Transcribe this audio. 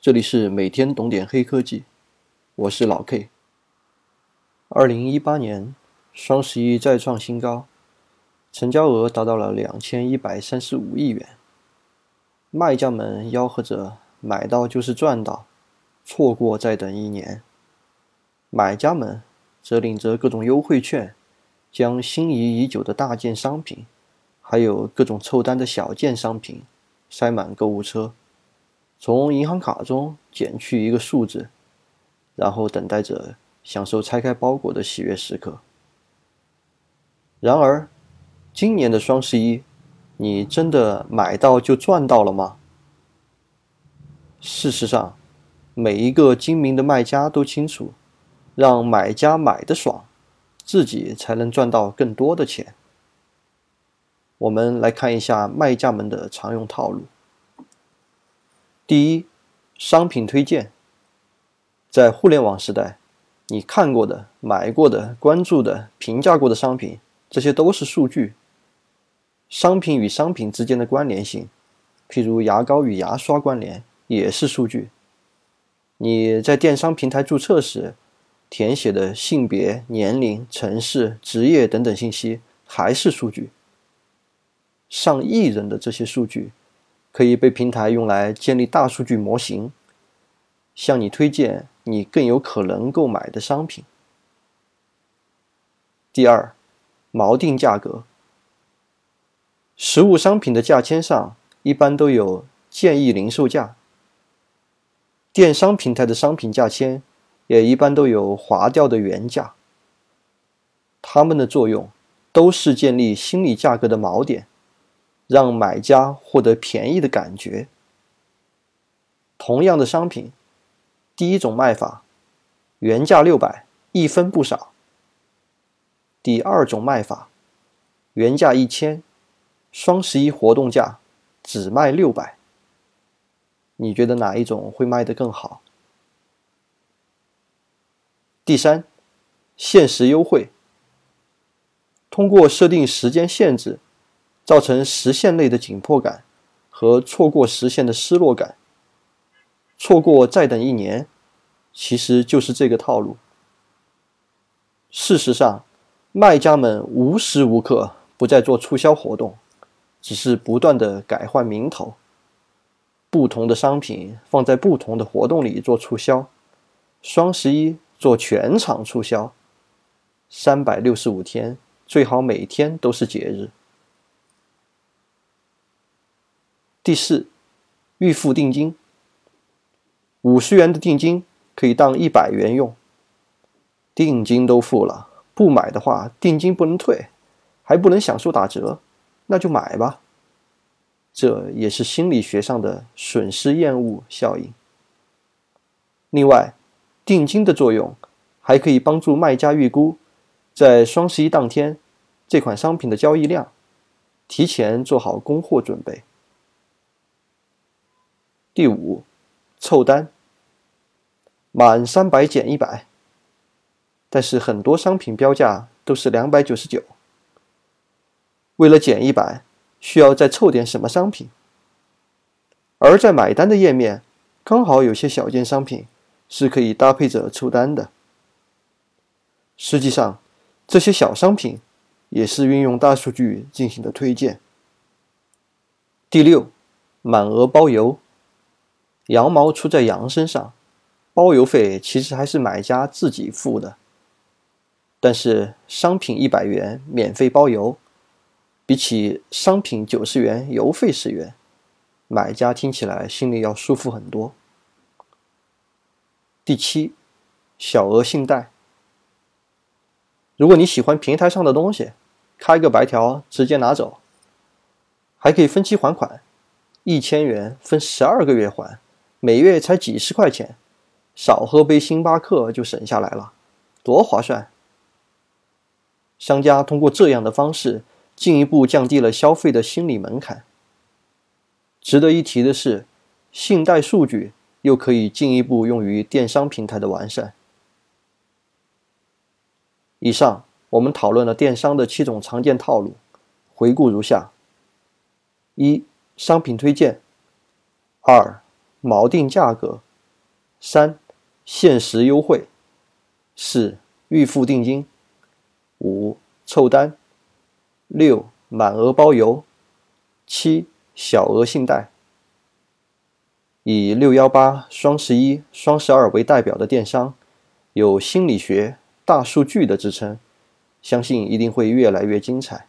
这里是每天懂点黑科技，我是老 K。二零一八年双十一再创新高，成交额达到了两千一百三十五亿元。卖家们吆喝着“买到就是赚到，错过再等一年”，买家们则领着各种优惠券，将心仪已久的大件商品，还有各种凑单的小件商品塞满购物车。从银行卡中减去一个数字，然后等待着享受拆开包裹的喜悦时刻。然而，今年的双十一，你真的买到就赚到了吗？事实上，每一个精明的卖家都清楚，让买家买的爽，自己才能赚到更多的钱。我们来看一下卖家们的常用套路。第一，商品推荐。在互联网时代，你看过的、买过的、关注的、评价过的商品，这些都是数据。商品与商品之间的关联性，譬如牙膏与牙刷关联，也是数据。你在电商平台注册时，填写的性别、年龄、城市、职业等等信息，还是数据。上亿人的这些数据。可以被平台用来建立大数据模型，向你推荐你更有可能购买的商品。第二，锚定价格。实物商品的价签上一般都有建议零售价，电商平台的商品价签也一般都有划掉的原价。它们的作用都是建立心理价格的锚点。让买家获得便宜的感觉。同样的商品，第一种卖法，原价六百，一分不少；第二种卖法，原价一千，双十一活动价只卖六百。你觉得哪一种会卖得更好？第三，限时优惠，通过设定时间限制。造成实现内的紧迫感和错过实现的失落感，错过再等一年，其实就是这个套路。事实上，卖家们无时无刻不在做促销活动，只是不断的改换名头，不同的商品放在不同的活动里做促销。双十一做全场促销，三百六十五天，最好每天都是节日。第四，预付定金。五十元的定金可以当一百元用。定金都付了，不买的话，定金不能退，还不能享受打折，那就买吧。这也是心理学上的损失厌恶效应。另外，定金的作用还可以帮助卖家预估在双十一当天这款商品的交易量，提前做好供货准备。第五，凑单，满三百减一百。但是很多商品标价都是两百九十九，为了减一百，需要再凑点什么商品？而在买单的页面，刚好有些小件商品是可以搭配着凑单的。实际上，这些小商品也是运用大数据进行的推荐。第六，满额包邮。羊毛出在羊身上，包邮费其实还是买家自己付的。但是商品一百元免费包邮，比起商品九十元邮费十元，买家听起来心里要舒服很多。第七，小额信贷。如果你喜欢平台上的东西，开个白条直接拿走，还可以分期还款，一千元分十二个月还。每月才几十块钱，少喝杯星巴克就省下来了，多划算！商家通过这样的方式，进一步降低了消费的心理门槛。值得一提的是，信贷数据又可以进一步用于电商平台的完善。以上我们讨论了电商的七种常见套路，回顾如下：一、商品推荐；二、锚定价格，三、限时优惠；四、预付定金；五、凑单；六、满额包邮；七、小额信贷。以六幺八、双十一、双十二为代表的电商，有心理学、大数据的支撑，相信一定会越来越精彩。